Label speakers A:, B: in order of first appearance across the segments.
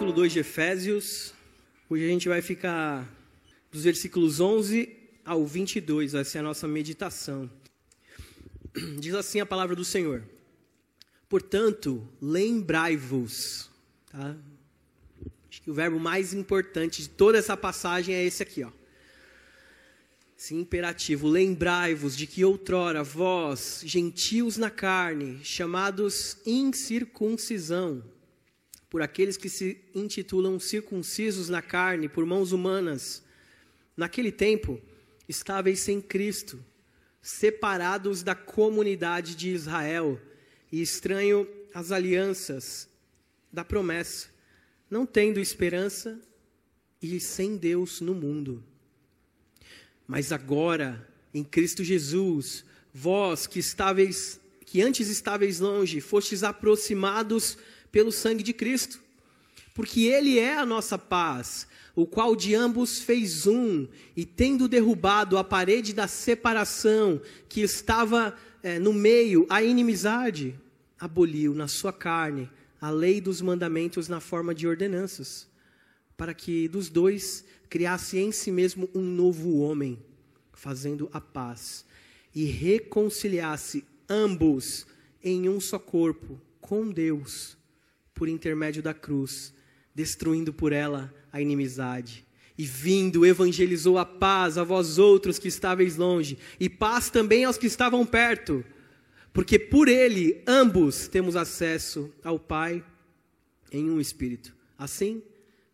A: capítulo 2 de Efésios. Hoje a gente vai ficar dos versículos 11 ao 22, vai ser a nossa meditação. Diz assim a palavra do Senhor: Portanto, lembrai-vos. Tá? Acho que o verbo mais importante de toda essa passagem é esse aqui, ó. Esse imperativo: lembrai-vos de que outrora vós, gentios na carne, chamados incircuncisão, por aqueles que se intitulam circuncisos na carne por mãos humanas. Naquele tempo, estáveis sem Cristo, separados da comunidade de Israel e estranho às alianças da promessa, não tendo esperança e sem Deus no mundo. Mas agora, em Cristo Jesus, vós que estáveis que antes estáveis longe, fostes aproximados pelo sangue de Cristo. Porque Ele é a nossa paz, o qual de ambos fez um, e tendo derrubado a parede da separação que estava é, no meio, a inimizade, aboliu na sua carne a lei dos mandamentos na forma de ordenanças, para que dos dois criasse em si mesmo um novo homem, fazendo a paz, e reconciliasse ambos em um só corpo com Deus por intermédio da cruz, destruindo por ela a inimizade. E vindo, evangelizou a paz a vós outros que estáveis longe, e paz também aos que estavam perto, porque por ele ambos temos acesso ao Pai em um espírito. Assim,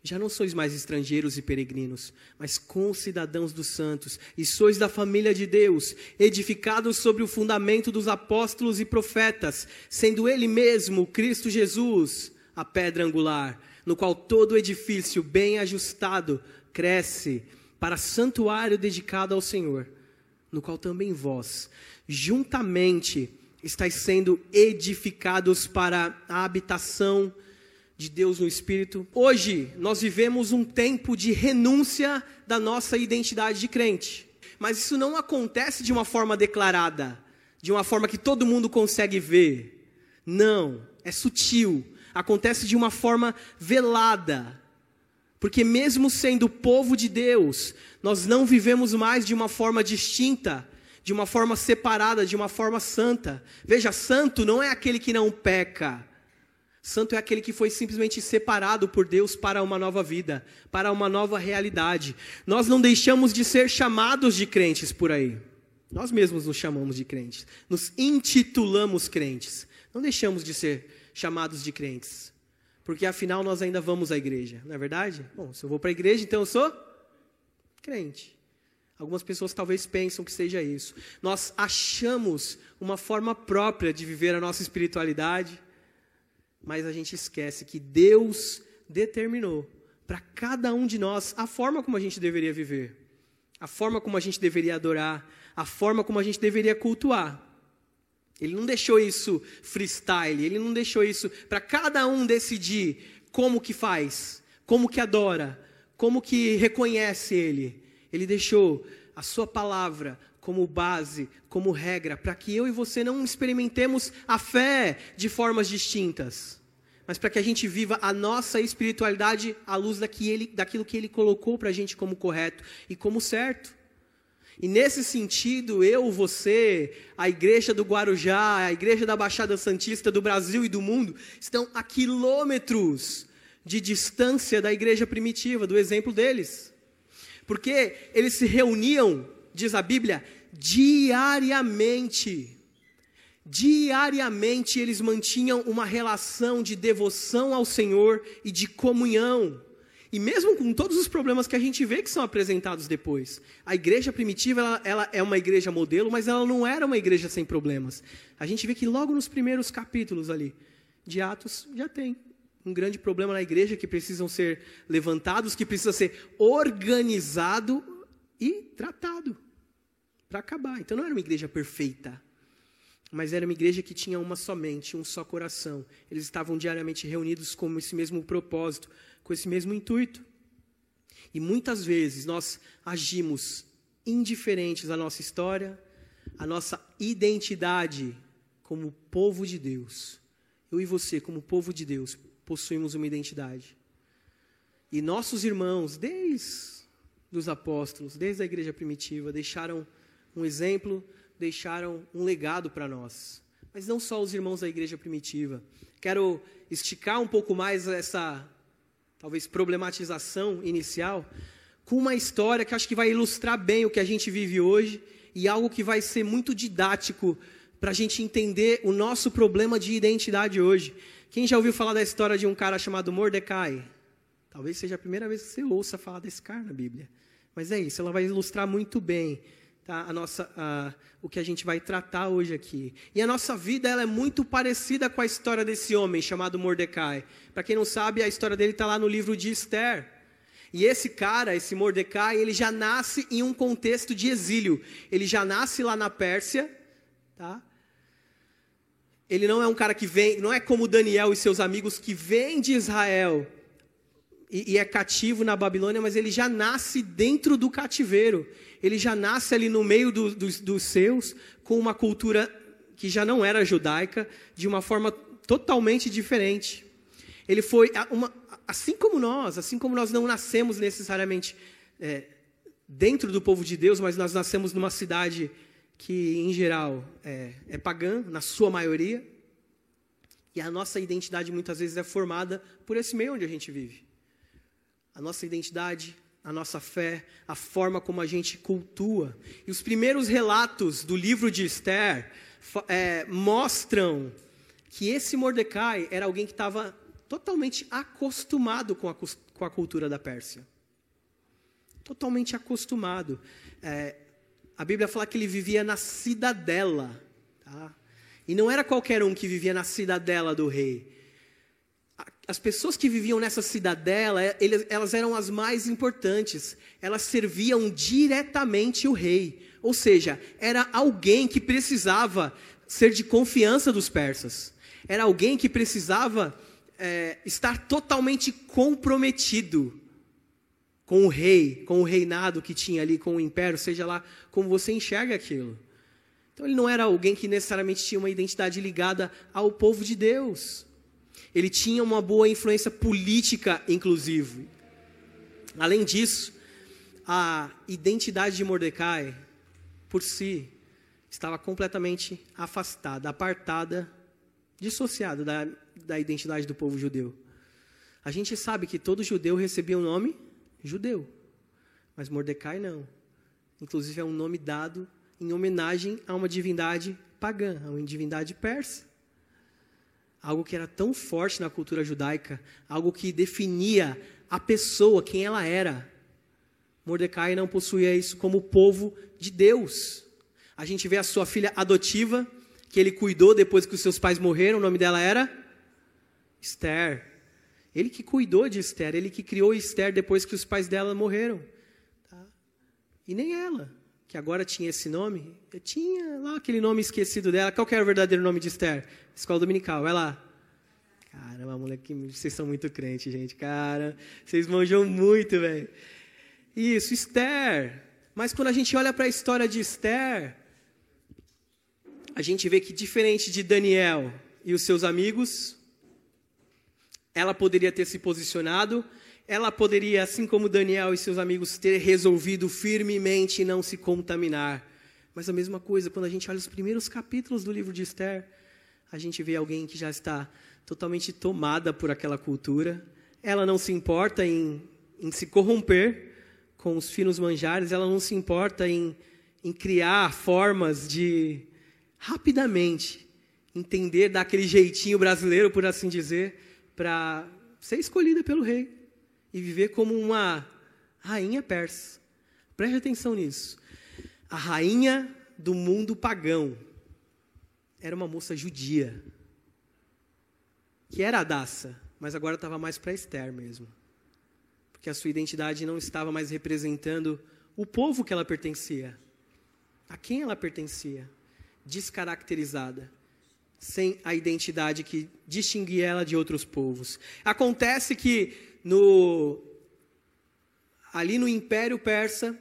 A: já não sois mais estrangeiros e peregrinos, mas concidadãos dos santos, e sois da família de Deus, edificados sobre o fundamento dos apóstolos e profetas, sendo Ele mesmo, Cristo Jesus, a pedra angular, no qual todo edifício bem ajustado cresce para santuário dedicado ao Senhor, no qual também vós, juntamente, estáis sendo edificados para a habitação de Deus no Espírito. Hoje, nós vivemos um tempo de renúncia da nossa identidade de crente. Mas isso não acontece de uma forma declarada, de uma forma que todo mundo consegue ver. Não, é sutil, acontece de uma forma velada. Porque, mesmo sendo povo de Deus, nós não vivemos mais de uma forma distinta, de uma forma separada, de uma forma santa. Veja, santo não é aquele que não peca. Santo é aquele que foi simplesmente separado por Deus para uma nova vida, para uma nova realidade. Nós não deixamos de ser chamados de crentes por aí. Nós mesmos nos chamamos de crentes. Nos intitulamos crentes. Não deixamos de ser chamados de crentes. Porque afinal nós ainda vamos à igreja, não é verdade? Bom, se eu vou para a igreja, então eu sou crente. Algumas pessoas talvez pensam que seja isso. Nós achamos uma forma própria de viver a nossa espiritualidade, mas a gente esquece que Deus determinou para cada um de nós a forma como a gente deveria viver, a forma como a gente deveria adorar, a forma como a gente deveria cultuar. Ele não deixou isso freestyle, ele não deixou isso para cada um decidir como que faz, como que adora, como que reconhece ele. Ele deixou a sua palavra como base, como regra, para que eu e você não experimentemos a fé de formas distintas, mas para que a gente viva a nossa espiritualidade à luz daquilo que ele colocou para a gente como correto e como certo. E nesse sentido, eu, você, a igreja do Guarujá, a igreja da Baixada Santista do Brasil e do mundo, estão a quilômetros de distância da igreja primitiva, do exemplo deles. Porque eles se reuniam, diz a Bíblia, diariamente. Diariamente eles mantinham uma relação de devoção ao Senhor e de comunhão. E mesmo com todos os problemas que a gente vê que são apresentados depois, a igreja primitiva ela, ela, é uma igreja modelo, mas ela não era uma igreja sem problemas. A gente vê que logo nos primeiros capítulos ali de Atos já tem um grande problema na igreja que precisam ser levantados, que precisa ser organizado e tratado para acabar. Então não era uma igreja perfeita, mas era uma igreja que tinha uma só mente, um só coração. Eles estavam diariamente reunidos com esse mesmo propósito, com esse mesmo intuito. E muitas vezes nós agimos indiferentes à nossa história, à nossa identidade como povo de Deus. Eu e você, como povo de Deus, possuímos uma identidade. E nossos irmãos, desde os apóstolos, desde a igreja primitiva, deixaram um exemplo, deixaram um legado para nós. Mas não só os irmãos da igreja primitiva. Quero esticar um pouco mais essa, talvez, problematização inicial com uma história que acho que vai ilustrar bem o que a gente vive hoje e algo que vai ser muito didático para a gente entender o nosso problema de identidade hoje. Quem já ouviu falar da história de um cara chamado Mordecai? Talvez seja a primeira vez que você ouça falar desse cara na Bíblia. Mas é isso, ela vai ilustrar muito bem tá, a nossa, o que a gente vai tratar hoje aqui. E a nossa vida ela é muito parecida com a história desse homem chamado Mordecai. Para quem não sabe, a história dele está lá no livro de Esther. E esse cara, esse Mordecai, ele já nasce em um contexto de exílio. Ele já nasce lá na Pérsia, tá? Ele não é um cara que vem, não é como Daniel e seus amigos que vêm de Israel e, e é cativo na Babilônia, mas ele já nasce dentro do cativeiro. Ele já nasce ali no meio do, do, dos seus, com uma cultura que já não era judaica, de uma forma totalmente diferente. Ele foi, uma, assim como nós, assim como nós não nascemos necessariamente é, dentro do povo de Deus, mas nós nascemos numa cidade que, em geral, é, é pagã, na sua maioria, e a nossa identidade muitas vezes é formada por esse meio onde a gente vive. A nossa identidade, a nossa fé, a forma como a gente cultua. E os primeiros relatos do livro de Esther é, mostram que esse Mordecai era alguém que estava totalmente acostumado com a, com a cultura da Pérsia. Totalmente acostumado. É, a Bíblia fala que ele vivia na cidadela. Tá? E não era qualquer um que vivia na cidadela do rei. As pessoas que viviam nessa cidadela, é, elas eram as mais importantes. Elas serviam diretamente o rei. Ou seja, era alguém que precisava ser de confiança dos persas. Era alguém que precisava é, estar totalmente comprometido com o rei, com o reinado que tinha ali, com o império, seja lá como você enxerga aquilo. Então ele não era alguém que necessariamente tinha uma identidade ligada ao povo de Deus. Ele tinha uma boa influência política, inclusive. Além disso, a identidade de Mordecai, por si, estava completamente afastada, apartada, dissociada da da identidade do povo judeu. A gente sabe que todo judeu recebia o um nome judeu, mas Mordecai não. Inclusive é um nome dado em homenagem a uma divindade pagã, a uma divindade persa. Algo que era tão forte na cultura judaica, algo que definia a pessoa, quem ela era. Mordecai não possuía isso como povo de Deus. A gente vê a sua filha adotiva, que ele cuidou depois que os seus pais morreram, o nome dela era Esther. Ele que cuidou de Esther, ele que criou Esther depois que os pais dela morreram. Tá? E nem ela, que agora tinha esse nome, tinha lá aquele nome esquecido dela. Qual era o verdadeiro nome de Esther? Escola Dominical, vai lá. Caramba, moleque, vocês são muito crentes, gente. Cara, vocês manjam muito, velho. Isso, Esther. Mas quando a gente olha para a história de Esther, a gente vê que diferente de Daniel e os seus amigos, ela poderia ter se posicionado, ela poderia, assim como Daniel e seus amigos, ter resolvido firmemente não se contaminar. Mas a mesma coisa, quando a gente olha os primeiros capítulos do livro de Esther, a gente vê alguém que já está totalmente tomada por aquela cultura. Ela não se importa em, em se corromper com os finos manjares, ela não se importa em, em criar formas de rapidamente entender daquele jeitinho brasileiro, por assim dizer, para ser escolhida pelo rei e viver como uma rainha persa. Preste atenção nisso. A rainha do mundo pagão era uma moça judia, que era Adassa, mas agora estava mais para Esther mesmo. Porque a sua identidade não estava mais representando o povo que ela pertencia. A quem ela pertencia? Descaracterizada sem a identidade que distinguia ela de outros povos. Acontece que no ali no Império Persa,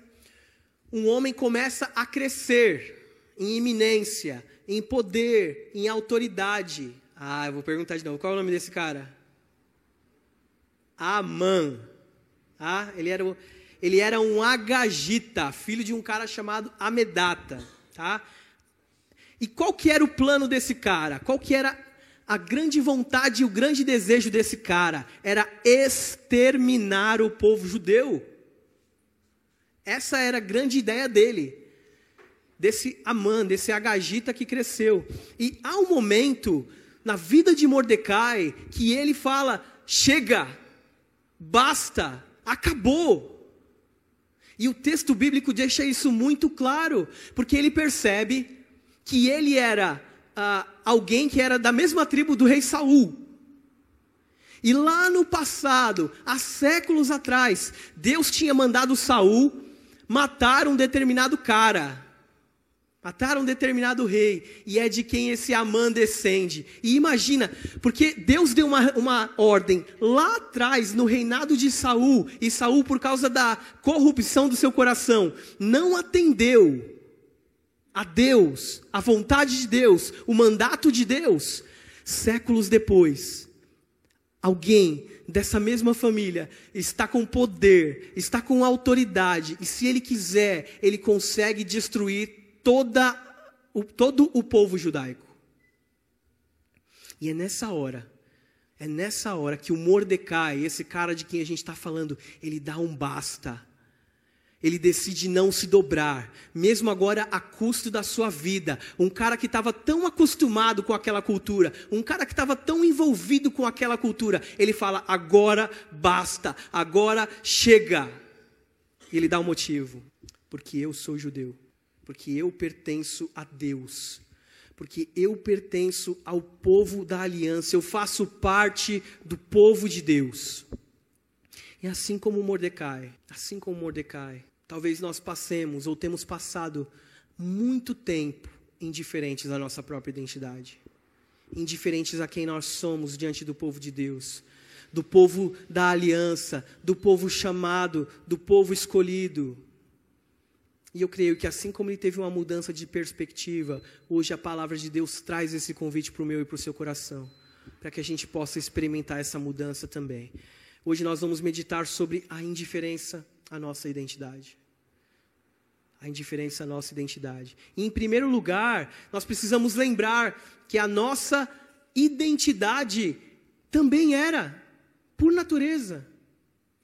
A: um homem começa a crescer em iminência, em poder, em autoridade. Ah, eu vou perguntar de novo. Qual é o nome desse cara? Amã. Ah, ele era, ele era um agagita, filho de um cara chamado Amedata. Tá? E qual que era o plano desse cara? Qual que era a grande vontade e o grande desejo desse cara? Era exterminar o povo judeu. Essa era a grande ideia dele. Desse Amã, desse agagita que cresceu. E há um momento na vida de Mordecai que ele fala: chega, basta, acabou. E o texto bíblico deixa isso muito claro, porque ele percebe que ele era ah, alguém que era da mesma tribo do rei Saul. E lá no passado, há séculos atrás, Deus tinha mandado Saul matar um determinado cara. Mataram um determinado rei, e é de quem esse Amã descende. E imagina, porque Deus deu uma, uma ordem lá atrás, no reinado de Saul, e Saul, por causa da corrupção do seu coração, não atendeu a Deus, a vontade de Deus, o mandato de Deus. Séculos depois, alguém dessa mesma família está com poder, está com autoridade, e se ele quiser, ele consegue destruir toda, o, todo o povo judaico. E é nessa hora, é nessa hora que o Mordecai, esse cara de quem a gente está falando, ele dá um basta. Ele decide não se dobrar, mesmo agora a custo da sua vida. Um cara que estava tão acostumado com aquela cultura, um cara que estava tão envolvido com aquela cultura, ele fala: agora basta, agora chega. E ele dá um motivo: porque eu sou judeu porque eu pertenço a Deus, porque eu pertenço ao povo da aliança, eu faço parte do povo de Deus. E assim como Mordecai, assim como Mordecai, talvez nós passemos ou temos passado muito tempo indiferentes à nossa própria identidade, indiferentes a quem nós somos diante do povo de Deus, do povo da aliança, do povo chamado, do povo escolhido. E eu creio que assim como ele teve uma mudança de perspectiva, hoje a palavra de Deus traz esse convite para o meu e para o seu coração, para que a gente possa experimentar essa mudança também. Hoje nós vamos meditar sobre a indiferença à nossa identidade. A indiferença à nossa identidade. E em primeiro lugar, nós precisamos lembrar que a nossa identidade também era, por natureza,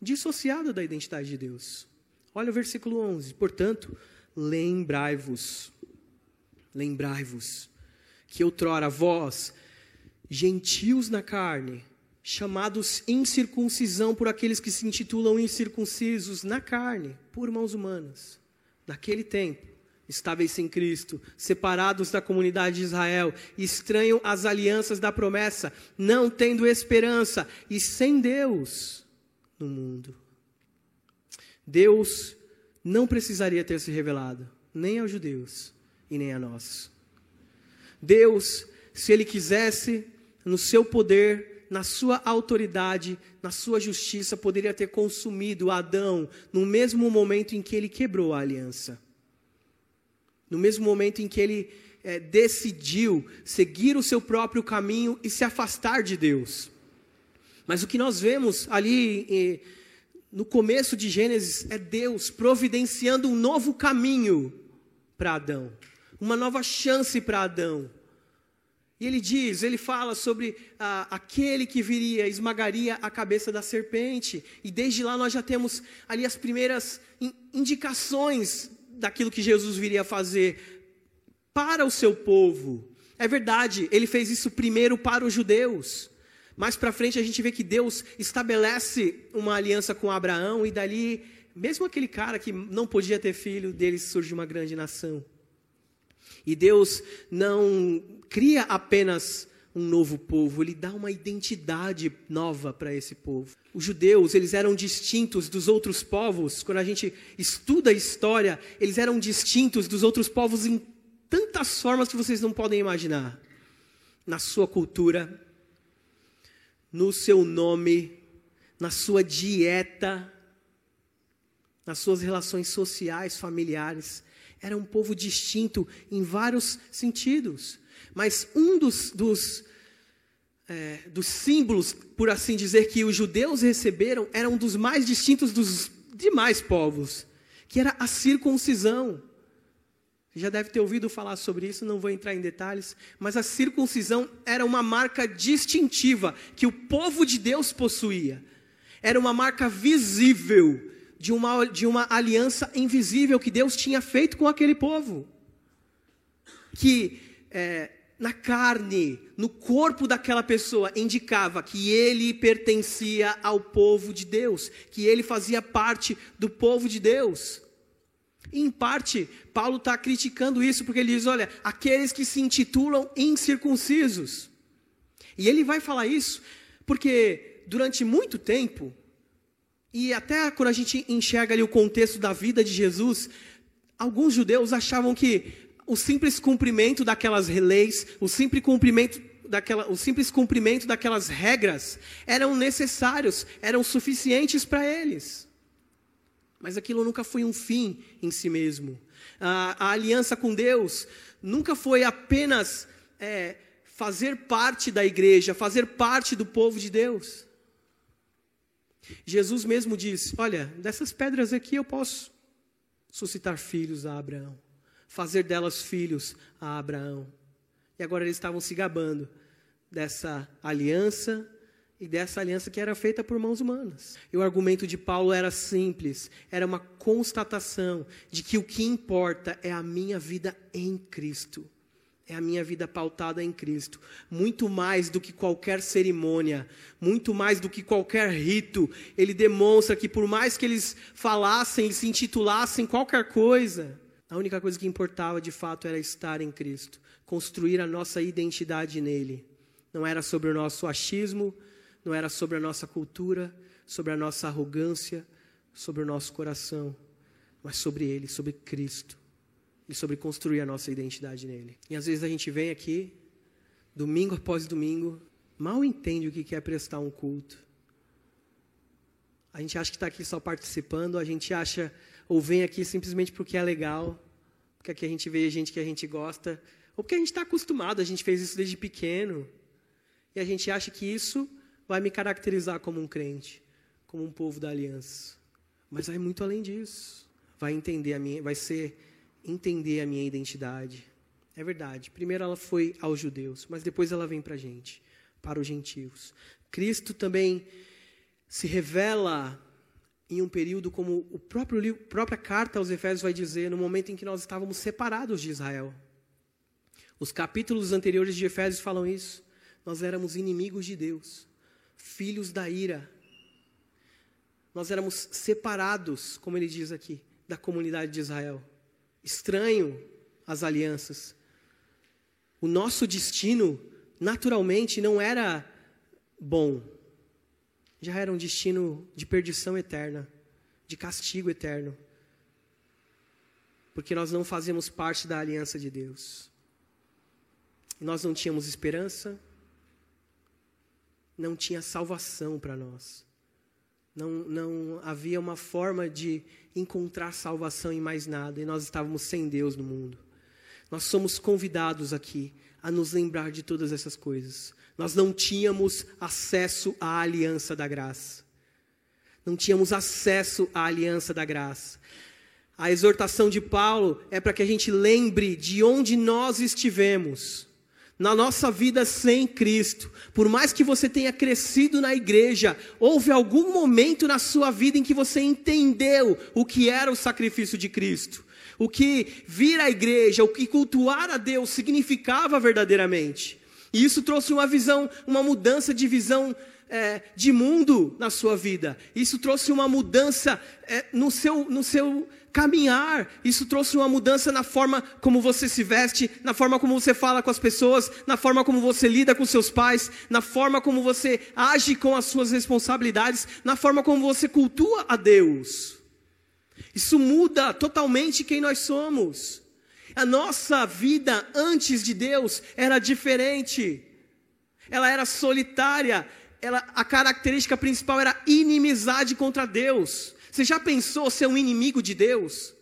A: dissociada da identidade de Deus. Olha o versículo 11. Portanto, lembrai-vos, lembrai-vos, que outrora vós, gentios na carne, chamados incircuncisão por aqueles que se intitulam incircuncisos na carne, por mãos humanas, naquele tempo, estáveis sem Cristo, separados da comunidade de Israel, estranham as alianças da promessa, não tendo esperança e sem Deus no mundo. Deus não precisaria ter se revelado, nem aos judeus e nem a nós. Deus, se Ele quisesse, no seu poder, na sua autoridade, na sua justiça, poderia ter consumido Adão no mesmo momento em que ele quebrou a aliança. No mesmo momento em que ele é, decidiu seguir o seu próprio caminho e se afastar de Deus. Mas o que nós vemos ali no começo de Gênesis, é Deus providenciando um novo caminho para Adão, uma nova chance para Adão. E ele diz, ele fala sobre ah, aquele que viria, esmagaria a cabeça da serpente. E desde lá nós já temos ali as primeiras indicações daquilo que Jesus viria fazer para o seu povo. É verdade, ele fez isso primeiro para os judeus. Mais para frente a gente vê que Deus estabelece uma aliança com Abraão e dali, mesmo aquele cara que não podia ter filho, dele surge uma grande nação. E Deus não cria apenas um novo povo, ele dá uma identidade nova para esse povo. Os judeus, eles eram distintos dos outros povos. Quando a gente estuda a história, eles eram distintos dos outros povos em tantas formas que vocês não podem imaginar. Na sua cultura, no seu nome, na sua dieta, nas suas relações sociais, familiares. Era um povo distinto em vários sentidos. Mas um dos, dos é, dos símbolos, por assim dizer, que os judeus receberam eram dos mais distintos dos demais povos, que era a circuncisão. Já deve ter ouvido falar sobre isso, não vou entrar em detalhes, mas a circuncisão era uma marca distintiva que o povo de Deus possuía. Era uma marca visível de uma, de uma aliança invisível que Deus tinha feito com aquele povo. Que é, na carne, no corpo daquela pessoa, indicava que ele pertencia ao povo de Deus, que ele fazia parte do povo de Deus. Em parte, Paulo está criticando isso, porque ele diz: olha, aqueles que se intitulam incircuncisos. E ele vai falar isso porque durante muito tempo, e até quando a gente enxerga ali o contexto da vida de Jesus, alguns judeus achavam que o simples cumprimento daquelas leis, o simples cumprimento daquela, o simples cumprimento daquelas regras eram necessários, eram suficientes para eles. Mas aquilo nunca foi um fim em si mesmo. A, a aliança com Deus nunca foi apenas é, fazer parte da igreja, fazer parte do povo de Deus. Jesus mesmo disse: Olha, dessas pedras aqui eu posso suscitar filhos a Abraão, fazer delas filhos a Abraão. E agora eles estavam se gabando dessa aliança e dessa aliança que era feita por mãos humanas. E o argumento de Paulo era simples, era uma constatação de que o que importa é a minha vida em Cristo. É a minha vida pautada em Cristo. Muito mais do que qualquer cerimônia, muito mais do que qualquer rito. Ele demonstra que, por mais que eles falassem, se intitulassem qualquer coisa, a única coisa que importava de fato era estar em Cristo, construir a nossa identidade nele. Não era sobre o nosso achismo, não era sobre a nossa cultura, sobre a nossa arrogância, sobre o nosso coração, mas sobre Ele, sobre Cristo, e sobre construir a nossa identidade nele. E às vezes a gente vem aqui, domingo após domingo, mal entende o que é prestar um culto. A gente acha que está aqui só participando, a gente acha, ou vem aqui simplesmente porque é legal, porque aqui a gente vê gente que a gente gosta, ou porque a gente está acostumado, a gente fez isso desde pequeno, e a gente acha que isso vai me caracterizar como um crente, como um povo da aliança. Mas vai muito além disso. Vai entender a minha, vai ser entender a minha identidade. É verdade. Primeiro ela foi aos judeus, mas depois ela vem para a gente, para os gentios. Cristo também se revela em um período como o próprio livro, própria carta aos Efésios vai dizer, no momento em que nós estávamos separados de Israel. Os capítulos anteriores de Efésios falam isso. Nós éramos inimigos de Deus filhos da ira. Nós éramos separados, como ele diz aqui, da comunidade de Israel. Estranho às alianças. O nosso destino, naturalmente, não era bom. Já era um destino de perdição eterna, de castigo eterno. Porque nós não fazíamos parte da aliança de Deus. nós não tínhamos esperança, não tinha salvação para nós. Não, não havia uma forma de encontrar salvação em mais nada, e nós estávamos sem Deus no mundo. Nós somos convidados aqui a nos lembrar de todas essas coisas. Nós não tínhamos acesso à aliança da graça. Não tínhamos acesso à aliança da graça. A exortação de Paulo é para que a gente lembre de onde nós estivemos na nossa vida sem Cristo, por mais que você tenha crescido na igreja, houve algum momento na sua vida em que você entendeu o que era o sacrifício de Cristo, o que vir à igreja, o que cultuar a Deus significava verdadeiramente. E isso trouxe uma visão, uma mudança de visão é, de mundo na sua vida. Isso trouxe uma mudança é, no, seu, no seu caminhar. Isso trouxe uma mudança na forma como você se veste, na forma como você fala com as pessoas, na forma como você lida com seus pais, na forma como você age com as suas responsabilidades, na forma como você cultua a Deus. Isso muda totalmente quem nós somos. A nossa vida antes de Deus era diferente. Ela era solitária, ela, a característica principal era inimizade contra Deus. Você já pensou ser um inimigo de Deus?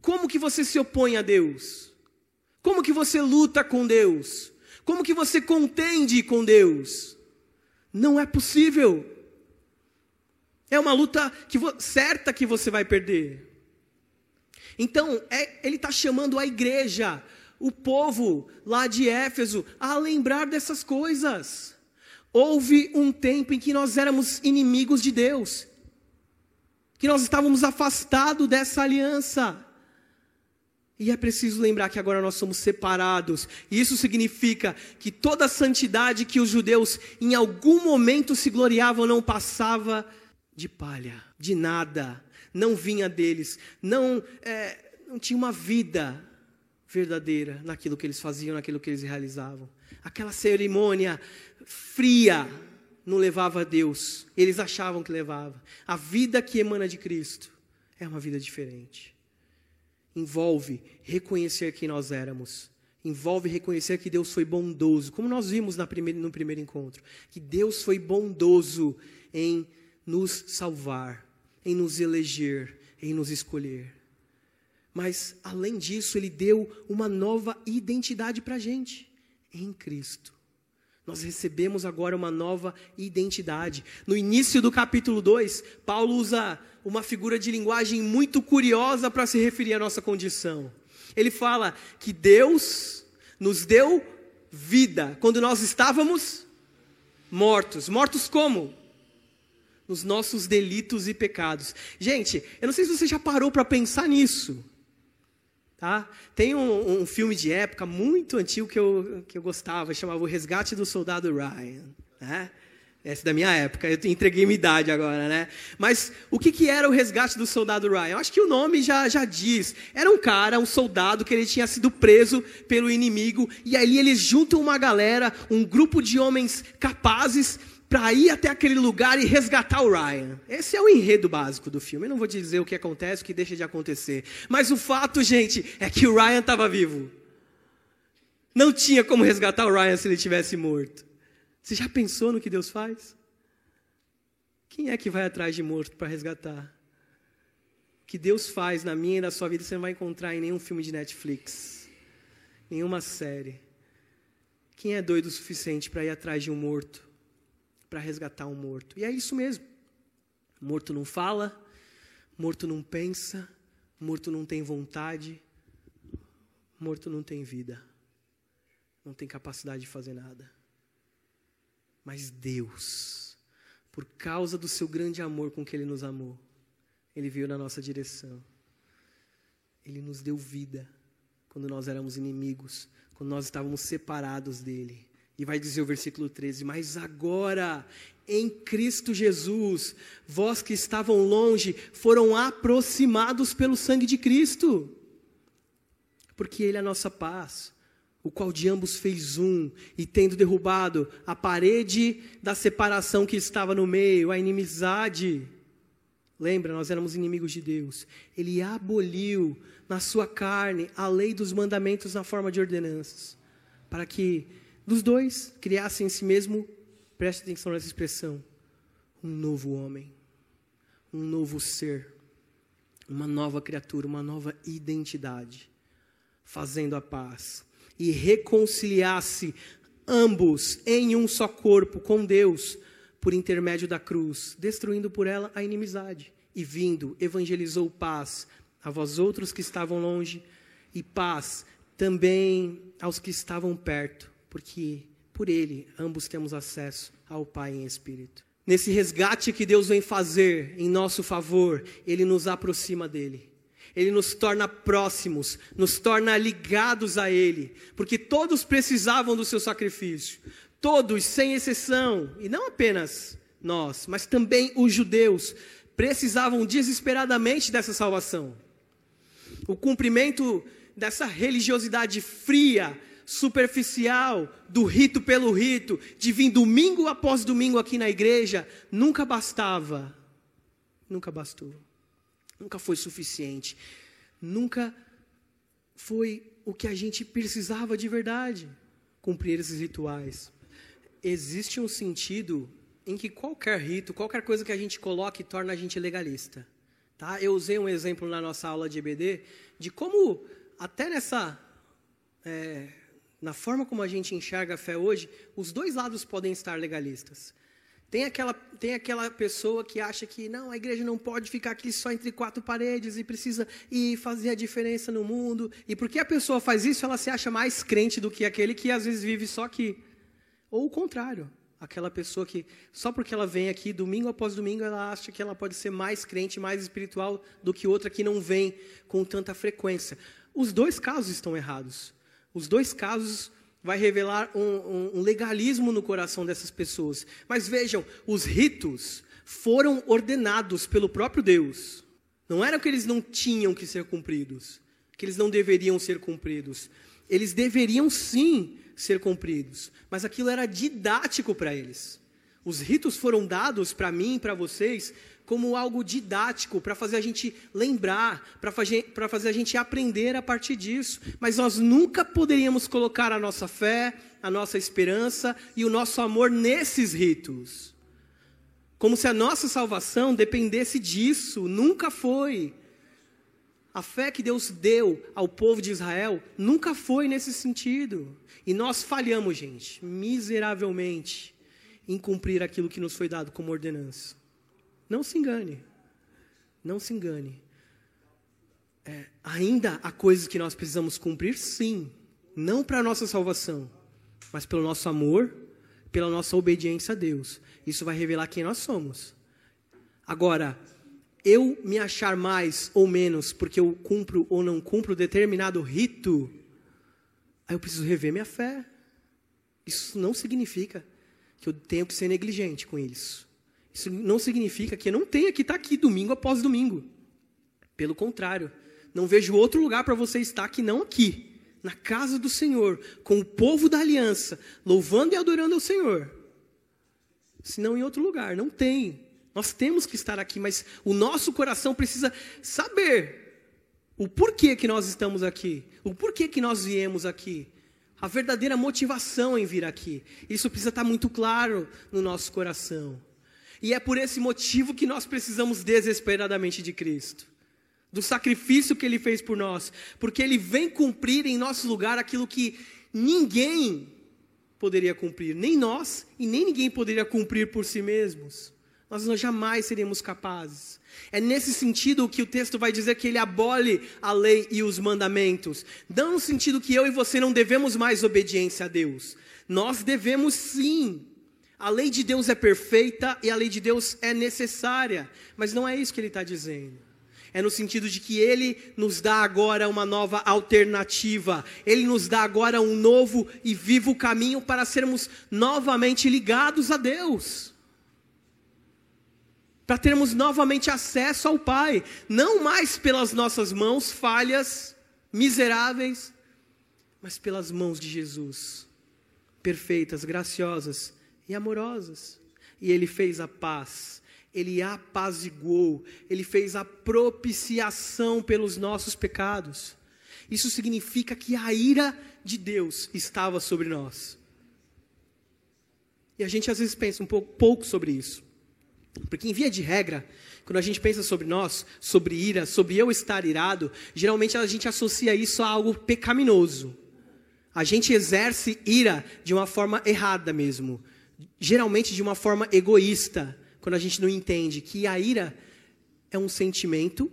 A: Como que você se opõe a Deus? Como que você luta com Deus? Como que você contende com Deus? Não é possível. É uma luta que certa que você vai perder. Então, é, ele está chamando a igreja, o povo lá de Éfeso, a lembrar dessas coisas. Houve um tempo em que nós éramos inimigos de Deus, que nós estávamos afastados dessa aliança. E é preciso lembrar que agora nós somos separados. E isso significa que toda a santidade que os judeus em algum momento se gloriavam não passava de palha, de nada, não vinha deles, não, é, não tinha uma vida verdadeira naquilo que eles faziam, naquilo que eles realizavam. Aquela cerimônia fria não levava a Deus, eles achavam que levava. A vida que emana de Cristo é uma vida diferente envolve reconhecer quem nós éramos, envolve reconhecer que Deus foi bondoso, como nós vimos primeira, no primeiro encontro, que Deus foi bondoso em nos salvar, em nos eleger, em nos escolher. Mas, além disso, Ele deu uma nova identidade para a gente, em Cristo. Nós recebemos agora uma nova identidade. No início do capítulo 2, Paulo usa uma figura de linguagem muito curiosa para se referir à nossa condição. Ele fala que Deus nos deu vida quando nós estávamos mortos. Mortos como? Nos nossos delitos e pecados. Gente, eu não sei se você já parou para pensar nisso. Tá? Tem um, um, filme de época muito antigo que eu, que eu gostava, chamava O Resgate do Soldado Ryan. Né? Essa da minha época, eu entreguei minha idade agora, né? Mas o que, que era o resgate do soldado Ryan? Eu acho que o nome já, já diz. Era um cara, um soldado, que ele tinha sido preso pelo inimigo, e aí eles juntam uma galera, um grupo de homens capazes, para ir até aquele lugar e resgatar o Ryan. Esse é o enredo básico do filme. Eu não vou dizer o que acontece, o que deixa de acontecer. Mas o fato, gente, é que o Ryan estava vivo. Não tinha como resgatar o Ryan se ele tivesse morto. Você já pensou no que Deus faz? Quem é que vai atrás de morto para resgatar? O que Deus faz na minha e na sua vida você não vai encontrar em nenhum filme de Netflix, nenhuma série. Quem é doido o suficiente para ir atrás de um morto? Para resgatar um morto. E é isso mesmo. Morto não fala, morto não pensa, morto não tem vontade, morto não tem vida, não tem capacidade de fazer nada. Mas Deus, por causa do seu grande amor com que Ele nos amou, Ele veio na nossa direção. Ele nos deu vida quando nós éramos inimigos, quando nós estávamos separados dele. E vai dizer o versículo 13: Mas agora, em Cristo Jesus, vós que estavam longe, foram aproximados pelo sangue de Cristo, porque Ele é a nossa paz, o qual de ambos fez um, e tendo derrubado a parede da separação que estava no meio, a inimizade. Lembra, nós éramos inimigos de Deus. Ele aboliu na sua carne a lei dos mandamentos na forma de ordenanças, para que dos dois criassem em si mesmo, preste atenção nessa expressão, um novo homem, um novo ser, uma nova criatura, uma nova identidade, fazendo a paz e reconciliasse ambos em um só corpo com Deus por intermédio da cruz, destruindo por ela a inimizade. E vindo, evangelizou paz a vós outros que estavam longe e paz também aos que estavam perto porque por ele ambos temos acesso ao Pai em espírito. Nesse resgate que Deus vem fazer em nosso favor, ele nos aproxima dele. Ele nos torna próximos, nos torna ligados a ele, porque todos precisavam do seu sacrifício. Todos, sem exceção, e não apenas nós, mas também os judeus precisavam desesperadamente dessa salvação. O cumprimento dessa religiosidade fria, superficial, do rito pelo rito, de vir domingo após domingo aqui na igreja, nunca bastava. Nunca bastou. Nunca foi suficiente. Nunca foi o que a gente precisava de verdade, cumprir esses rituais. Existe um sentido em que qualquer rito, qualquer coisa que a gente coloque torna a gente legalista. Tá? Eu usei um exemplo na nossa aula de EBD de como até nessa é, na forma como a gente enxerga a fé hoje, os dois lados podem estar legalistas. Tem aquela, tem aquela pessoa que acha que não, a igreja não pode ficar aqui só entre quatro paredes e precisa ir fazer a diferença no mundo. E porque a pessoa faz isso, ela se acha mais crente do que aquele que às vezes vive só aqui. Ou o contrário, aquela pessoa que só porque ela vem aqui domingo após domingo, ela acha que ela pode ser mais crente, mais espiritual do que outra que não vem com tanta frequência. Os dois casos estão errados. Os dois casos vai revelar um, um, legalismo no coração dessas pessoas. Mas vejam, os ritos foram ordenados pelo próprio Deus. Não era que eles não tinham que ser cumpridos, que eles não deveriam ser cumpridos. Eles deveriam sim ser cumpridos, mas aquilo era didático para eles. Os ritos foram dados para mim e para vocês como algo didático, para fazer a gente lembrar, para fazer, fazer a gente aprender a partir disso. Mas nós nunca poderíamos colocar a nossa fé, a nossa esperança e o nosso amor nesses ritos. Como se a nossa salvação dependesse disso, nunca foi. A fé que Deus deu ao povo de Israel nunca foi nesse sentido. E nós falhamos, gente, miseravelmente, em cumprir aquilo que nos foi dado como ordenança. Não se engane. Não se engane. É, ainda há coisas que nós precisamos cumprir, sim. Não para a nossa salvação, mas pelo nosso amor, pela nossa obediência a Deus. Isso vai revelar quem nós somos. Agora, eu me achar mais ou menos porque eu cumpro ou não cumpro determinado rito, aí eu preciso rever minha fé. Isso não significa que eu tenho que ser negligente com isso. Isso não significa que não tenha que estar aqui domingo após domingo. Pelo contrário, não vejo outro lugar para você estar que não aqui, na casa do Senhor, com o povo da aliança, louvando e adorando ao Senhor. Senão em outro lugar, não tem. Nós temos que estar aqui, mas o nosso coração precisa saber o porquê que nós estamos aqui, o porquê que nós viemos aqui, a verdadeira motivação em vir aqui. Isso precisa estar muito claro no nosso coração. E é por esse motivo que nós precisamos desesperadamente de Cristo. Do sacrifício que ele fez por nós, porque ele vem cumprir em nosso lugar aquilo que ninguém poderia cumprir, nem nós e nem ninguém poderia cumprir por si mesmos. Nós jamais seríamos capazes. É nesse sentido que o texto vai dizer que ele abole a lei e os mandamentos. Não no sentido que eu e você não devemos mais obediência a Deus. Nós devemos sim a lei de Deus é perfeita e a lei de Deus é necessária, mas não é isso que ele está dizendo. É no sentido de que ele nos dá agora uma nova alternativa, ele nos dá agora um novo e vivo caminho para sermos novamente ligados a Deus. Para termos novamente acesso ao Pai, não mais pelas nossas mãos falhas, miseráveis, mas pelas mãos de Jesus, perfeitas, graciosas e amorosas. E ele fez a paz, ele apaziguou, ele fez a propiciação pelos nossos pecados. Isso significa que a ira de Deus estava sobre nós. E a gente às vezes pensa um pouco, pouco sobre isso. Porque, em via de regra, quando a gente pensa sobre nós, sobre ira, sobre eu estar irado, geralmente a gente associa isso a algo pecaminoso. A gente exerce ira de uma forma errada mesmo geralmente de uma forma egoísta, quando a gente não entende que a ira é um sentimento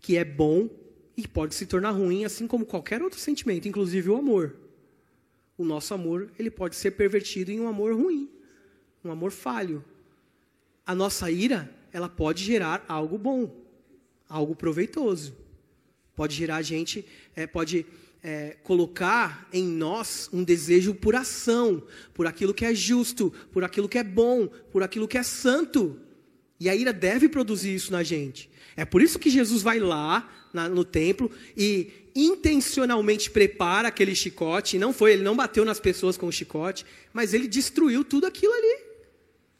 A: que é bom e pode se tornar ruim, assim como qualquer outro sentimento, inclusive o amor. O nosso amor, ele pode ser pervertido em um amor ruim, um amor falho. A nossa ira, ela pode gerar algo bom, algo proveitoso. Pode gerar a gente, é, pode é, colocar em nós um desejo por ação, por aquilo que é justo, por aquilo que é bom, por aquilo que é santo. E a ira deve produzir isso na gente. É por isso que Jesus vai lá na, no templo e intencionalmente prepara aquele chicote. Não foi, ele não bateu nas pessoas com o chicote, mas ele destruiu tudo aquilo ali.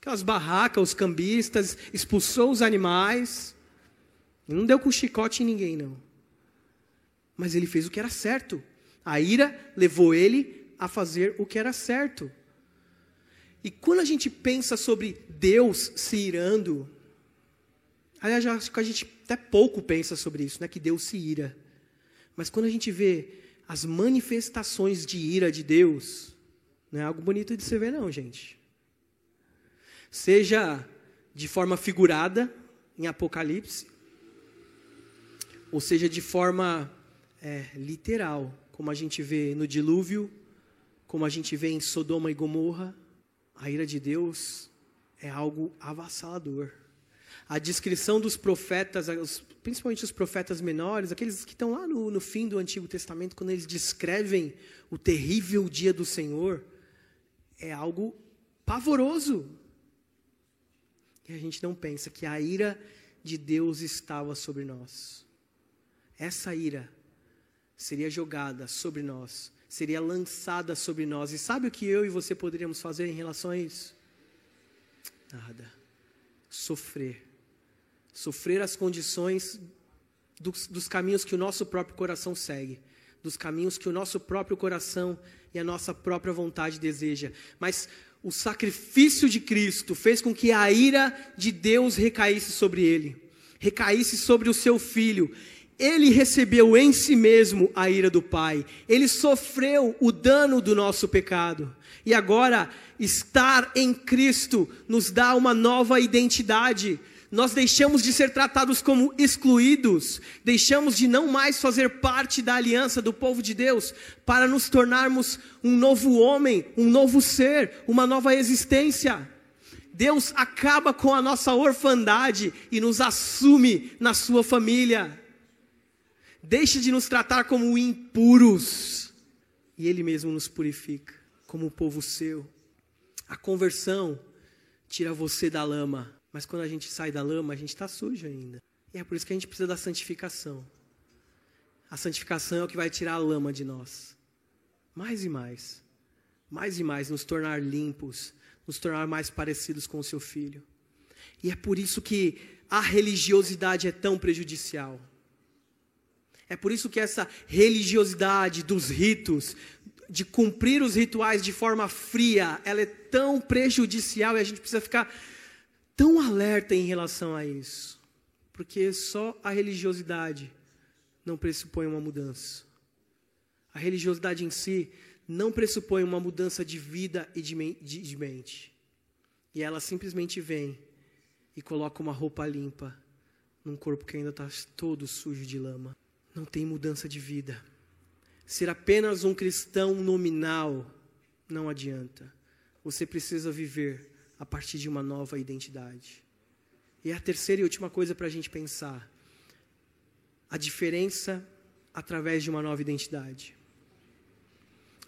A: Aquelas barracas, os cambistas, expulsou os animais. Não deu com chicote em ninguém, não mas ele fez o que era certo. A ira levou ele a fazer o que era certo. E quando a gente pensa sobre Deus se irando, aliás, acho que a gente até pouco pensa sobre isso, né? Que Deus se ira. Mas quando a gente vê as manifestações de ira de Deus, não é algo bonito de se ver, não, gente. seja de forma figurada, em Apocalipse, ou seja, de forma é, literal, como a gente vê no dilúvio, como a gente vê em Sodoma e Gomorra, a ira de Deus é algo avassalador. A descrição dos profetas, principalmente os profetas menores, aqueles que estão lá no, no fim do Antigo Testamento, quando eles descrevem o terrível dia do Senhor, é algo pavoroso. E a gente não pensa que a ira de Deus estava sobre nós. Essa ira seria jogada sobre nós, seria lançada sobre nós. E sabe o que eu e você poderíamos fazer em relação a isso? Nada. Sofrer. Sofrer as condições dos, dos caminhos que o nosso próprio coração segue, dos caminhos que o nosso próprio coração e a nossa própria vontade deseja. Mas o sacrifício de Cristo fez com que a ira de Deus recaísse sobre ele, recaísse sobre o seu filho. Ele recebeu em si mesmo a ira do Pai. Ele sofreu o dano do nosso pecado. E agora, estar em Cristo nos dá uma nova identidade nós deixamos de ser tratados como excluídos, deixamos de não mais fazer parte da aliança do povo de Deus, para nos tornarmos um novo homem, um novo ser, uma nova existência. Deus acaba com a nossa orfandade e nos assume na sua família. Deixa de nos tratar como impuros, e Ele mesmo nos purifica como o povo seu. A conversão tira você da lama mas quando a gente sai da lama, a gente está sujo ainda. E é por isso que a gente precisa da santificação. A santificação é o que vai tirar a lama de nós. Mais e mais. Mais e mais, nos tornar limpos, nos tornar mais parecidos com o seu filho. E é por isso que a religiosidade é tão prejudicial. É por isso que essa religiosidade dos ritos, de cumprir os rituais de forma fria, ela é tão prejudicial e a gente precisa ficar tão alerta em relação a isso, porque só a religiosidade não pressupõe uma mudança. A religiosidade em si não pressupõe uma mudança de vida e de, mente. E ela simplesmente vem e coloca uma roupa limpa num corpo que ainda está todo sujo de lama. Não tem mudança de vida. Ser apenas um cristão nominal não adianta. Você precisa viver a partir de uma nova identidade. E a terceira e última coisa para a gente pensar: a diferença através de uma nova identidade.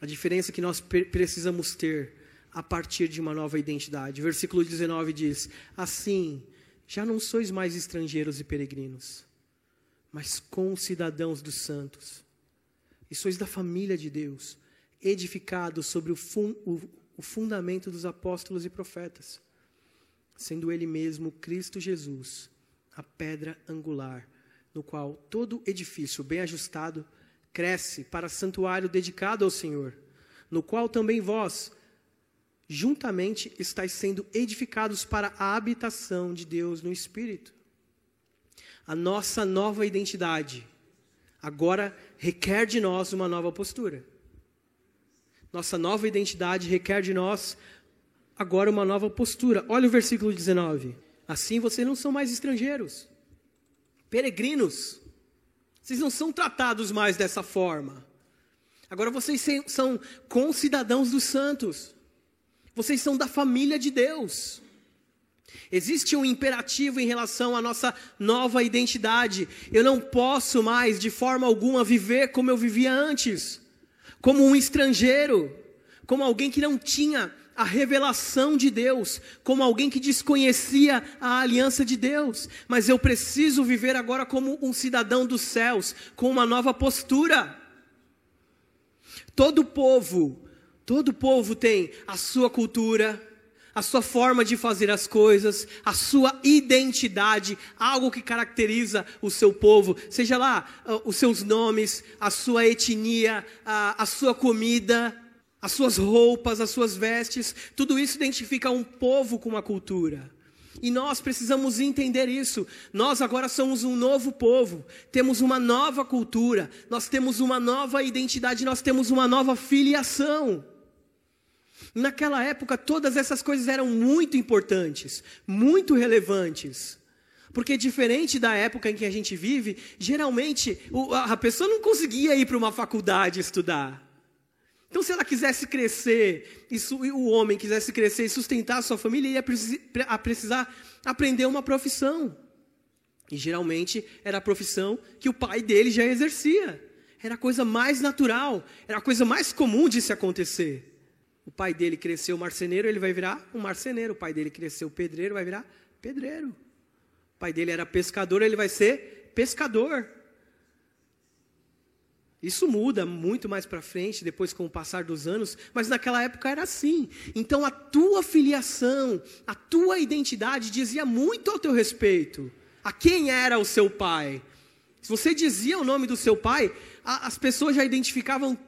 A: A diferença que nós precisamos ter a partir de uma nova identidade. Versículo 19 diz: Assim, já não sois mais estrangeiros e peregrinos, mas concidadãos dos santos, e sois da família de Deus, edificados sobre o, fun o o fundamento dos apóstolos e profetas, sendo Ele mesmo Cristo Jesus, a pedra angular, no qual todo edifício bem ajustado cresce para santuário dedicado ao Senhor, no qual também vós, juntamente, estáis sendo edificados para a habitação de Deus no Espírito. A nossa nova identidade agora requer de nós uma nova postura. Nossa nova identidade requer de nós agora uma nova postura. Olha o versículo 19. Assim vocês não são mais estrangeiros, peregrinos. Vocês não são tratados mais dessa forma. Agora vocês são concidadãos dos santos. Vocês são da família de Deus. Existe um imperativo em relação à nossa nova identidade. Eu não posso mais, de forma alguma, viver como eu vivia antes como um estrangeiro, como alguém que não tinha a revelação de Deus, como alguém que desconhecia a aliança de Deus, mas eu preciso viver agora como um cidadão dos céus, com uma nova postura. Todo povo, todo povo tem a sua cultura, a sua forma de fazer as coisas, a sua identidade, algo que caracteriza o seu povo, seja lá uh, os seus nomes, a sua etnia, a, a sua comida, as suas roupas, as suas vestes, tudo isso identifica um povo com uma cultura. E nós precisamos entender isso. Nós agora somos um novo povo, temos uma nova cultura, nós temos uma nova identidade, nós temos uma nova filiação. Naquela época, todas essas coisas eram muito importantes, muito relevantes. Porque, diferente da época em que a gente vive, geralmente a pessoa não conseguia ir para uma faculdade estudar. Então, se ela quisesse crescer, e o homem quisesse crescer e sustentar a sua família, ia precisar aprender uma profissão. E geralmente era a profissão que o pai dele já exercia. Era a coisa mais natural, era a coisa mais comum de se acontecer. O pai dele cresceu marceneiro, ele vai virar um marceneiro. O pai dele cresceu pedreiro, vai virar pedreiro. O pai dele era pescador, ele vai ser pescador. Isso muda muito mais para frente, depois com o passar dos anos, mas naquela época era assim. Então a tua filiação, a tua identidade dizia muito ao teu respeito. A quem era o seu pai? Se você dizia o nome do seu pai, a, as pessoas já identificavam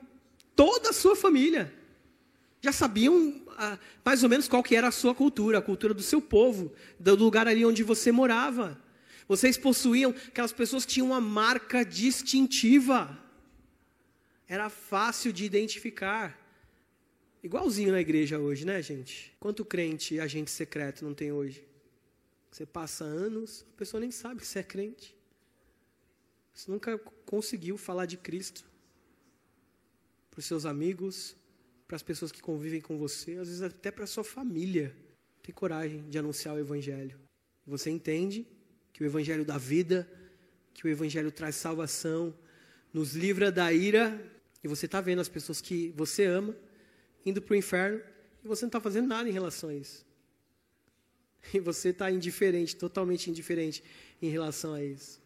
A: toda a sua família. Já sabiam ah, mais ou menos qual que era a sua cultura, a cultura do seu povo, do lugar ali onde você morava. Vocês possuíam aquelas pessoas que tinham uma marca distintiva era fácil de identificar. Igualzinho na igreja hoje, né, gente? Quanto crente agente secreto não tem hoje? Você passa anos, a pessoa nem sabe que você é crente. Você nunca conseguiu falar de Cristo para os seus amigos, para as pessoas que convivem com você, às vezes até para a sua família. Tem coragem de anunciar o Evangelho. Você entende que o Evangelho dá vida, que o Evangelho traz salvação, nos livra da ira e você está vendo as pessoas que você ama indo para o inferno e você não está fazendo nada em relação a isso. E você está indiferente, totalmente indiferente em relação a isso.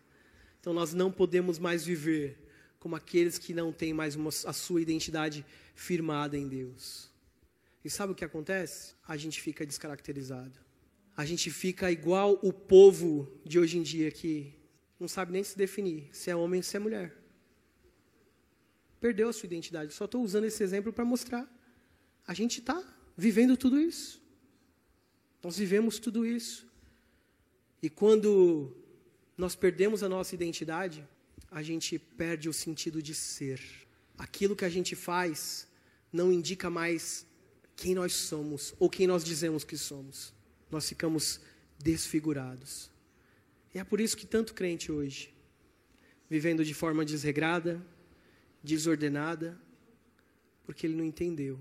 A: Então nós não podemos mais viver como aqueles que não têm mais uma, a sua identidade firmada em Deus. E sabe o que acontece? A gente fica descaracterizado. A gente fica igual o povo de hoje em dia que não sabe nem se definir se é homem ou se é mulher perdeu a sua identidade. Só estou usando esse exemplo para mostrar. A gente está vivendo tudo isso. Nós vivemos tudo isso. E quando nós perdemos a nossa identidade, a gente perde o sentido de ser. Aquilo que a gente faz não indica mais quem nós somos ou quem nós dizemos que somos. Nós ficamos desfigurados. E é por isso que tanto crente hoje, vivendo de forma desregrada, desordenada, porque ele não entendeu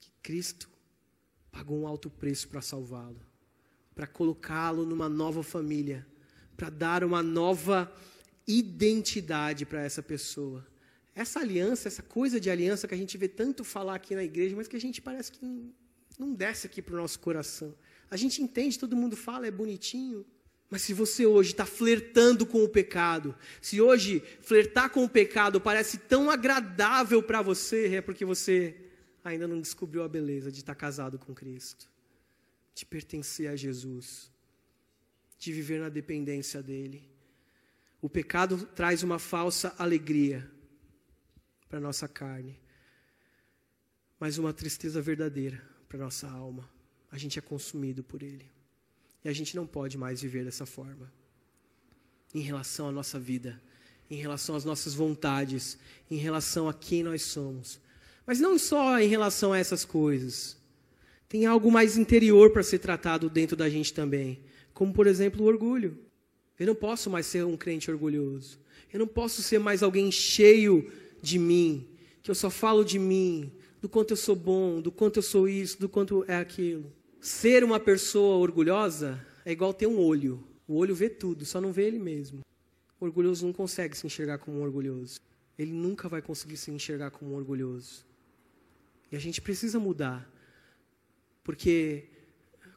A: que Cristo pagou um alto preço para salvá-lo, para colocá-lo numa nova família, para dar uma nova identidade para essa pessoa. Essa aliança, essa coisa de aliança que a gente vê tanto falar aqui na igreja, mas que a gente parece que não, não desce aqui para o nosso coração. A gente entende, todo mundo fala, é bonitinho, mas se você hoje está flertando com o pecado, se hoje flertar com o pecado parece tão agradável para você, é porque você ainda não descobriu a beleza de estar tá casado com Cristo, de pertencer a Jesus, de viver na dependência dEle. O pecado traz uma falsa alegria para a nossa carne, mas uma tristeza verdadeira para a nossa alma. A gente é consumido por ele. E a gente não pode mais viver dessa forma. Em relação à nossa vida, em relação às nossas vontades, em relação a quem nós somos. Mas não só em relação a essas coisas. Tem algo mais interior para ser tratado dentro da gente também. Como, por exemplo, o orgulho. Eu não posso mais ser um crente orgulhoso. Eu não posso ser mais alguém cheio de mim, que eu só falo de mim, do quanto eu sou bom, do quanto eu sou isso, do quanto é aquilo. Ser uma pessoa orgulhosa é igual ter um olho. O olho vê tudo, só não vê ele mesmo. O orgulhoso não consegue se enxergar como um orgulhoso. Ele nunca vai conseguir se enxergar como um orgulhoso. E a gente precisa mudar. Porque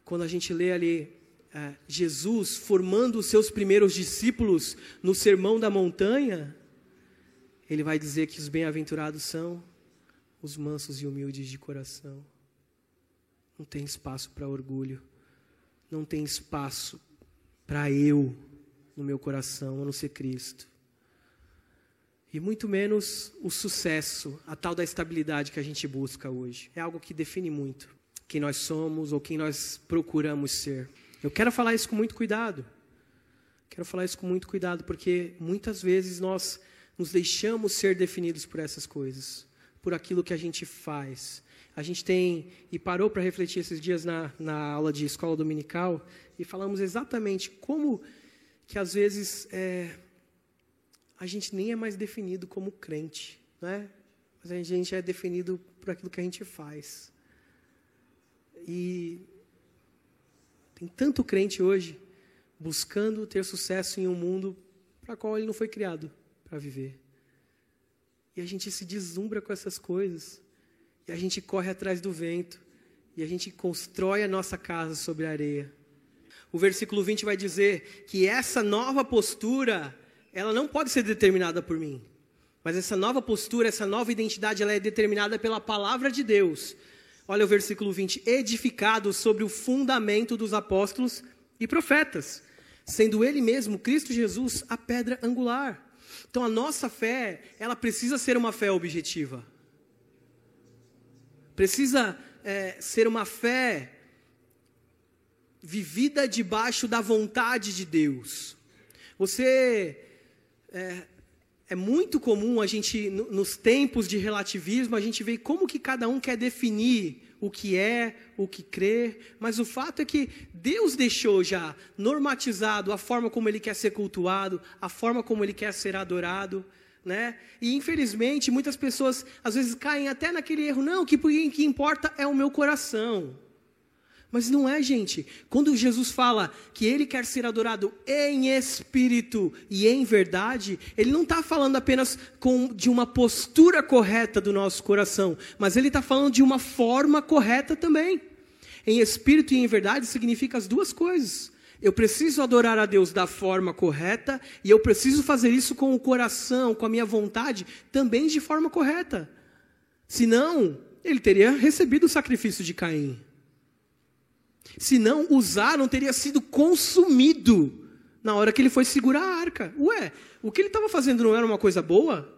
A: quando a gente lê ali é, Jesus formando os seus primeiros discípulos no Sermão da Montanha, ele vai dizer que os bem-aventurados são os mansos e humildes de coração. Não tem espaço para orgulho. Não tem espaço para eu no meu coração, a não ser Cristo. E muito menos o sucesso, a tal da estabilidade que a gente busca hoje. É algo que define muito quem nós somos ou quem nós procuramos ser. Eu quero falar isso com muito cuidado. Quero falar isso com muito cuidado, porque muitas vezes nós nos deixamos ser definidos por essas coisas, por aquilo que a gente faz, A gente tem, e parou para refletir esses dias na, na aula de escola dominical, e falamos exatamente como que às vezes é, a gente nem é mais definido como crente, não é? Mas a gente é definido por aquilo que a gente faz. E tem tanto crente hoje buscando ter sucesso em um mundo para qual ele não foi criado para viver. E a gente se deslumbra com essas coisas. E a gente corre atrás do vento. E a gente constrói a nossa casa sobre a areia. O versículo 20 vai dizer que essa nova postura, ela não pode ser determinada por mim. Mas essa nova postura, essa nova identidade, ela é determinada pela palavra de Deus. Olha o versículo 20: edificado sobre o fundamento dos apóstolos e profetas, sendo ele mesmo, Cristo Jesus, a pedra angular. Então a nossa fé, ela precisa ser uma fé objetiva. Precisa é, ser uma fé vivida debaixo da vontade de Deus. Você é, é muito comum a gente nos tempos de relativismo a gente ver como que cada um quer definir o que é, o que crê, mas o fato é que Deus deixou já normatizado a forma como ele quer ser cultuado, a forma como ele quer ser adorado, né? E infelizmente muitas pessoas às vezes caem até naquele erro, não, que o que importa é o meu coração. Mas não é, gente. Quando Jesus fala que ele quer ser adorado em espírito e em verdade, ele não está falando apenas com, de uma postura correta do nosso coração, mas ele está falando de uma forma correta também. Em espírito e em verdade significa as duas coisas. Eu preciso adorar a Deus da forma correta e eu preciso fazer isso com o coração, com a minha vontade, também de forma correta. Senão, ele teria recebido o sacrifício de Caim. Se não, usar não teria sido consumido na hora que ele foi segurar a arca. Ué, o que ele estava fazendo não era uma coisa boa?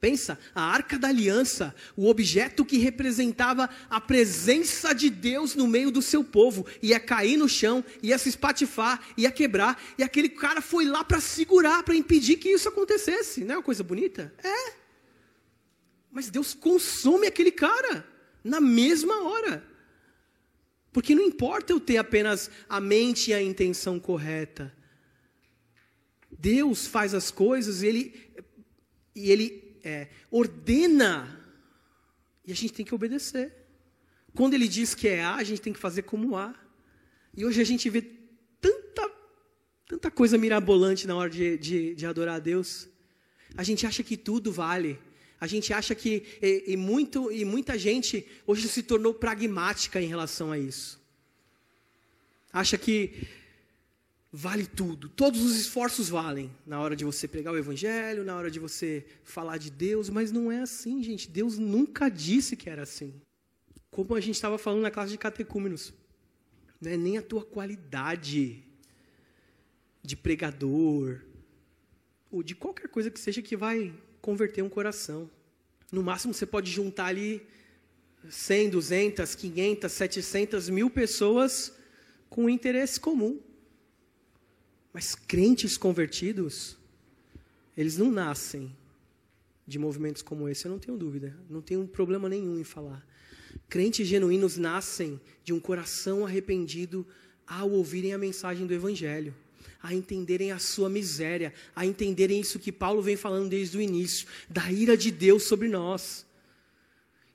A: Pensa, a arca da aliança, o objeto que representava a presença de Deus no meio do seu povo, ia cair no chão, ia se espatifar, ia quebrar, e aquele cara foi lá para segurar, para impedir que isso acontecesse. Não é uma coisa bonita? É. Mas Deus consome aquele cara na mesma hora. Porque não importa eu ter apenas a mente e a intenção correta. Deus faz as coisas e Ele, e ele é, ordena. E a gente tem que obedecer. Quando Ele diz que é A, a gente tem que fazer como A. E hoje a gente vê tanta, tanta coisa mirabolante na hora de, de, de adorar a Deus. A gente acha que tudo vale. A gente acha que, e, e, muito, e muita gente hoje se tornou pragmática em relação a isso. Acha que vale tudo, todos os esforços valem na hora de você pregar o Evangelho, na hora de você falar de Deus, mas não é assim, gente. Deus nunca disse que era assim. Como a gente estava falando na classe de catecúmenos, não é nem a tua qualidade de pregador, ou de qualquer coisa que seja que vai converter um coração. No máximo você pode juntar ali 100, 200, 500, 700 mil pessoas com interesse comum. Mas crentes convertidos, eles não nascem de movimentos como esse, eu não tenho dúvida, não tenho problema nenhum em falar. Crentes genuínos nascem de um coração arrependido ao ouvirem a mensagem do Evangelho a entenderem a sua miséria, a entenderem isso que Paulo vem falando desde o início, da ira de Deus sobre nós.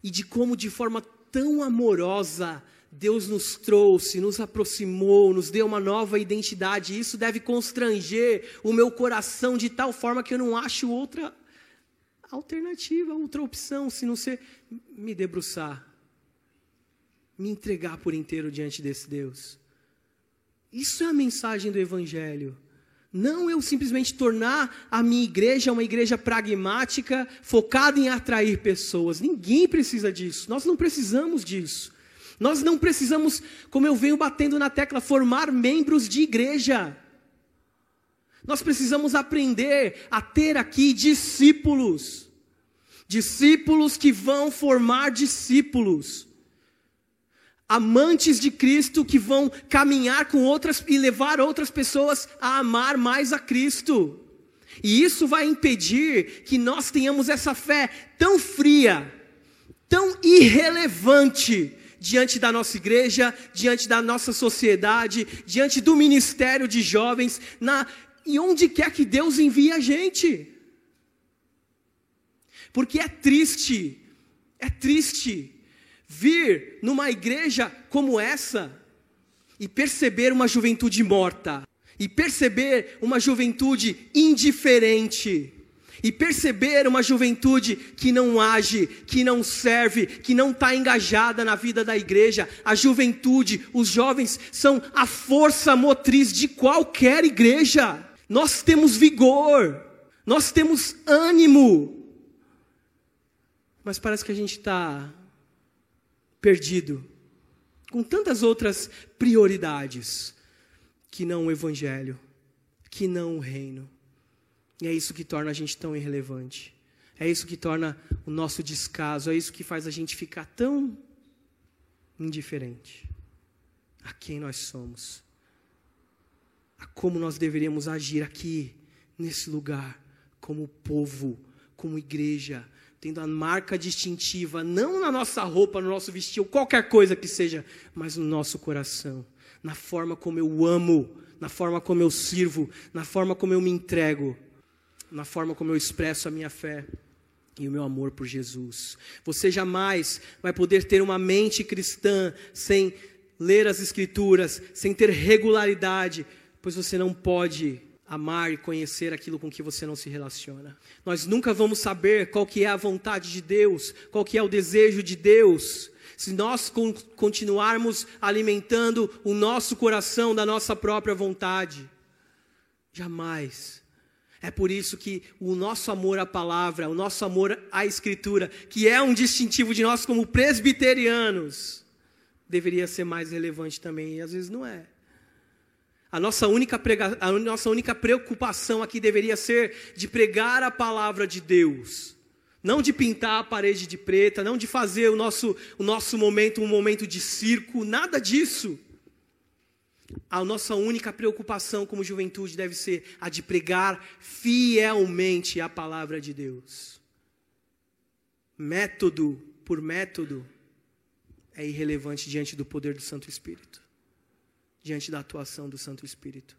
A: E de como, de forma tão amorosa, Deus nos trouxe, nos aproximou, nos deu uma nova identidade. Isso deve constranger o meu coração de tal forma que eu não acho outra alternativa, outra opção, se não ser me debruçar, me entregar por inteiro diante desse Deus. Isso é a mensagem do Evangelho. Não eu simplesmente tornar a minha igreja uma igreja pragmática, focada em atrair pessoas. Ninguém precisa disso. Nós não precisamos disso. Nós não precisamos, como eu venho batendo na tecla, formar membros de igreja. Nós precisamos aprender a ter aqui discípulos. Discípulos que vão formar discípulos amantes de Cristo que vão caminhar com outras e levar outras pessoas a amar mais a Cristo. E isso vai impedir que nós tenhamos essa fé tão fria, tão irrelevante diante da nossa igreja, diante da nossa sociedade, diante do ministério de jovens, na, e onde quer que Deus envie a gente. Porque é triste, é triste vir numa igreja como essa e perceber uma juventude morta, e perceber uma juventude indiferente, e perceber uma juventude que não age, que não serve, que não está engajada na vida da igreja. A juventude, os jovens, são a força motriz de qualquer igreja. Nós temos vigor, nós temos ânimo, mas parece que a gente está perdido com tantas outras prioridades que não o Evangelho, que não o reino. E é isso que torna a gente tão irrelevante. É isso que torna o nosso descaso, é isso que faz a gente ficar tão indiferente a quem nós somos, a como nós deveríamos agir aqui, nesse lugar, como povo, como igreja, tendo a marca distintiva, não na nossa roupa, no nosso vestido, qualquer coisa que seja, mas no nosso coração, na forma como eu amo, na forma como eu sirvo, na forma como eu me entrego, na forma como eu expresso a minha fé e o meu amor por Jesus. Você jamais vai poder ter uma mente cristã sem ler as Escrituras, sem ter regularidade, pois você não pode amar e conhecer aquilo com que você não se relaciona. Nós nunca vamos saber qual que é a vontade de Deus, qual que é o desejo de Deus, se nós continuarmos alimentando o nosso coração da nossa própria vontade. Jamais. É por isso que o nosso amor à palavra, o nosso amor à escritura, que é um distintivo de nós como presbiterianos, deveria ser mais relevante também, e às vezes não é. A nossa, única prega... a nossa única preocupação aqui deveria ser de pregar a palavra de Deus. Não de pintar a parede de preta, não de fazer o nosso, o nosso momento um momento de circo, nada disso. A nossa única preocupação como juventude deve ser a de pregar fielmente a palavra de Deus. Método por método é irrelevante diante do poder do Santo Espírito diante da atuação do Santo Espírito.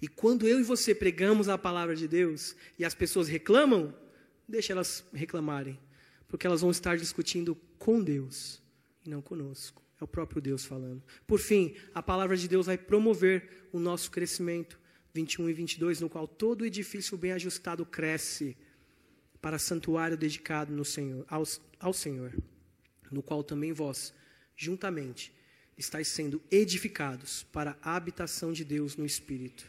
A: E quando eu e você pregamos a palavra de Deus e as pessoas reclamam, deixa elas reclamarem, porque elas vão estar discutindo com Deus e não conosco. É o próprio Deus falando. Por fim, a palavra de Deus vai promover o nosso crescimento. 21 e 22, no qual todo edifício bem ajustado cresce para santuário dedicado no Senhor, ao, ao Senhor, no qual também vós, juntamente, estáis sendo edificados para a habitação de Deus no Espírito.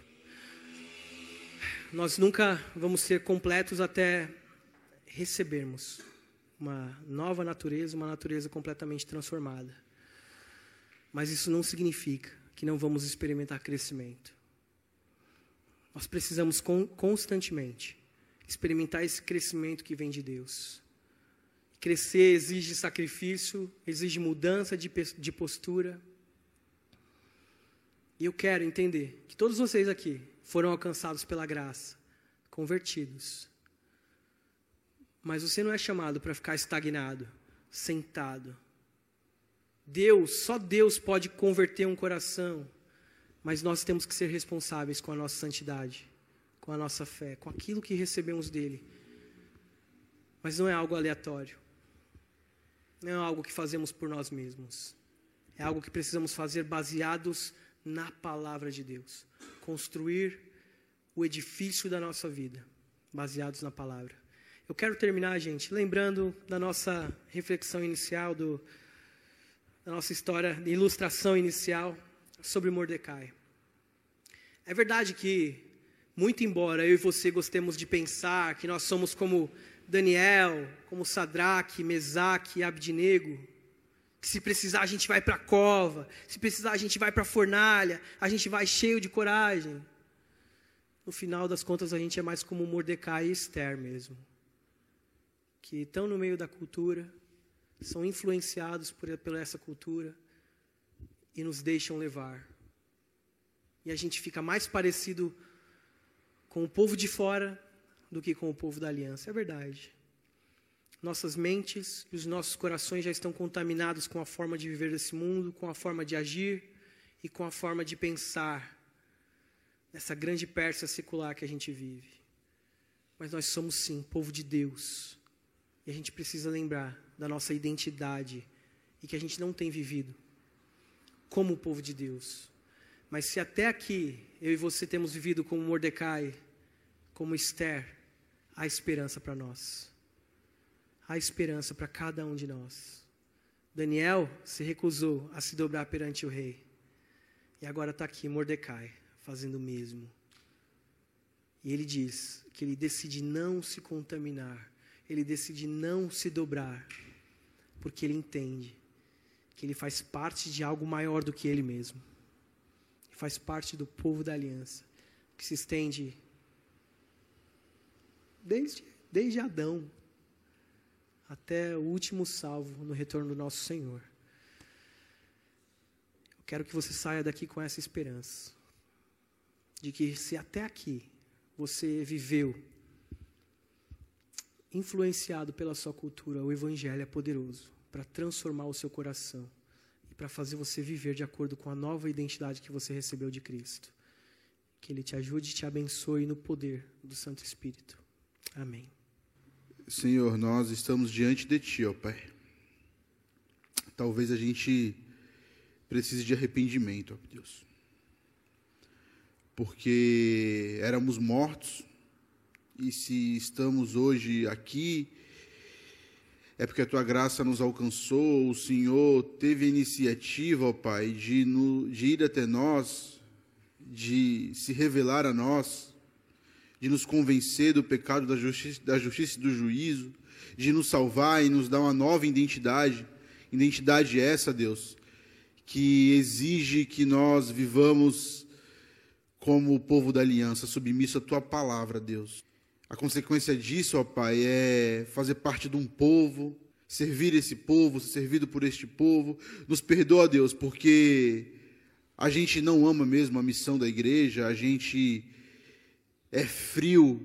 A: Nós nunca vamos ser completos até recebermos uma nova natureza, uma natureza completamente transformada. Mas isso não significa que não vamos experimentar crescimento. Nós precisamos constantemente experimentar esse crescimento que vem de Deus. Crescer exige sacrifício, exige mudança de, de postura. E eu quero entender que todos vocês aqui foram alcançados pela graça, convertidos. Mas você não é chamado para ficar estagnado, sentado. Deus, só Deus pode converter um coração, mas nós temos que ser responsáveis com a nossa santidade, com a nossa fé, com aquilo que recebemos dele. Mas não é algo aleatório não é algo que fazemos por nós mesmos. É algo que precisamos fazer baseados na palavra de Deus. Construir o edifício da nossa vida, baseados na palavra. Eu quero terminar, gente, lembrando da nossa reflexão inicial, do, da nossa história, de ilustração inicial sobre Mordecai. É verdade que, muito embora eu e você gostemos de pensar que nós somos como Daniel, como Sadraque, Mesaque e Abdinego, que se precisar a gente vai para a cova, se precisar a gente vai para a fornalha, a gente vai cheio de coragem. No final das contas a gente é mais como Mordecai e Esther mesmo, que estão no meio da cultura, são influenciados por, por essa cultura e nos deixam levar. E a gente fica mais parecido com o povo de fora do que com o povo da aliança. É verdade. nossas mentes e os nossos corações já estão contaminados com a forma de viver desse mundo, com a forma de agir e com a forma de pensar nessa grande Pérsia secular que a gente vive. Mas nós somos sim povo de Deus. E a gente precisa lembrar da nossa identidade e que a gente não tem vivido como o povo de Deus. Mas se até aqui eu e você temos vivido como Mordecai, como Esther, há esperança para nós há esperança para cada um de nós. Daniel se recusou a se dobrar perante o rei. E agora está aqui Mordecai fazendo o mesmo. E ele diz que ele decide não se contaminar, ele decide não se dobrar, porque ele entende que ele faz parte de algo maior do que ele mesmo. Faz parte do povo da aliança, que se estende desde, desde Adão até o último salvo no retorno do nosso Senhor. Eu quero que você saia daqui com essa esperança de que se até aqui você viveu influenciado pela sua cultura, o evangelho é poderoso para transformar o seu coração e para fazer você viver de acordo com a nova identidade que você recebeu de Cristo. Que ele te ajude e te abençoe no poder do Santo Espírito. Amém.
B: Senhor, nós estamos diante de Ti, ó Pai. Talvez a gente precise de arrependimento, ó Deus. Porque éramos mortos, e se estamos hoje aqui, é porque a Tua graça nos alcançou, o Senhor teve a iniciativa, ó Pai, de, no, de ir até nós, de se revelar a nós de nos convencer do pecado, da justiça, da justiça e do juízo, de nos salvar e nos dar uma nova identidade. Identidade essa, Deus, que exige que nós vivamos como o povo da aliança, submisso à tua palavra, Deus. A consequência disso, ó Pai, é fazer parte de um povo, servir esse povo, ser servido por este povo. Nos perdoa, Deus, porque a gente não ama mesmo a missão da igreja, a gente é frio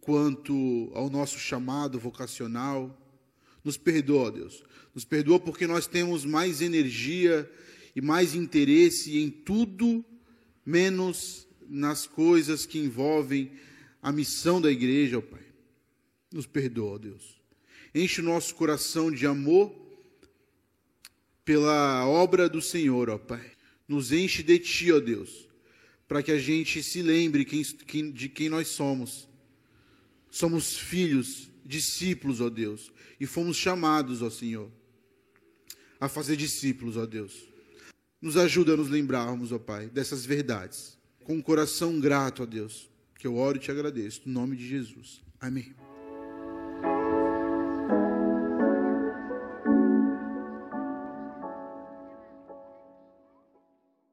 B: quanto ao nosso chamado vocacional. Nos perdoa, Deus. Nos perdoa porque nós temos mais energia e mais interesse em tudo menos nas coisas que envolvem a missão da igreja, ó Pai. Nos perdoa, Deus. Enche o nosso coração de amor pela obra do Senhor, ó Pai. Nos enche de Ti, ó Deus para que a gente se lembre de quem nós somos. Somos filhos, discípulos, ó Deus, e fomos chamados, ó Senhor, a fazer discípulos, ó Deus. Nos ajuda a nos lembrarmos, ó Pai, dessas verdades, com um coração grato, ó Deus, que eu oro e te agradeço, no nome de Jesus. Amém.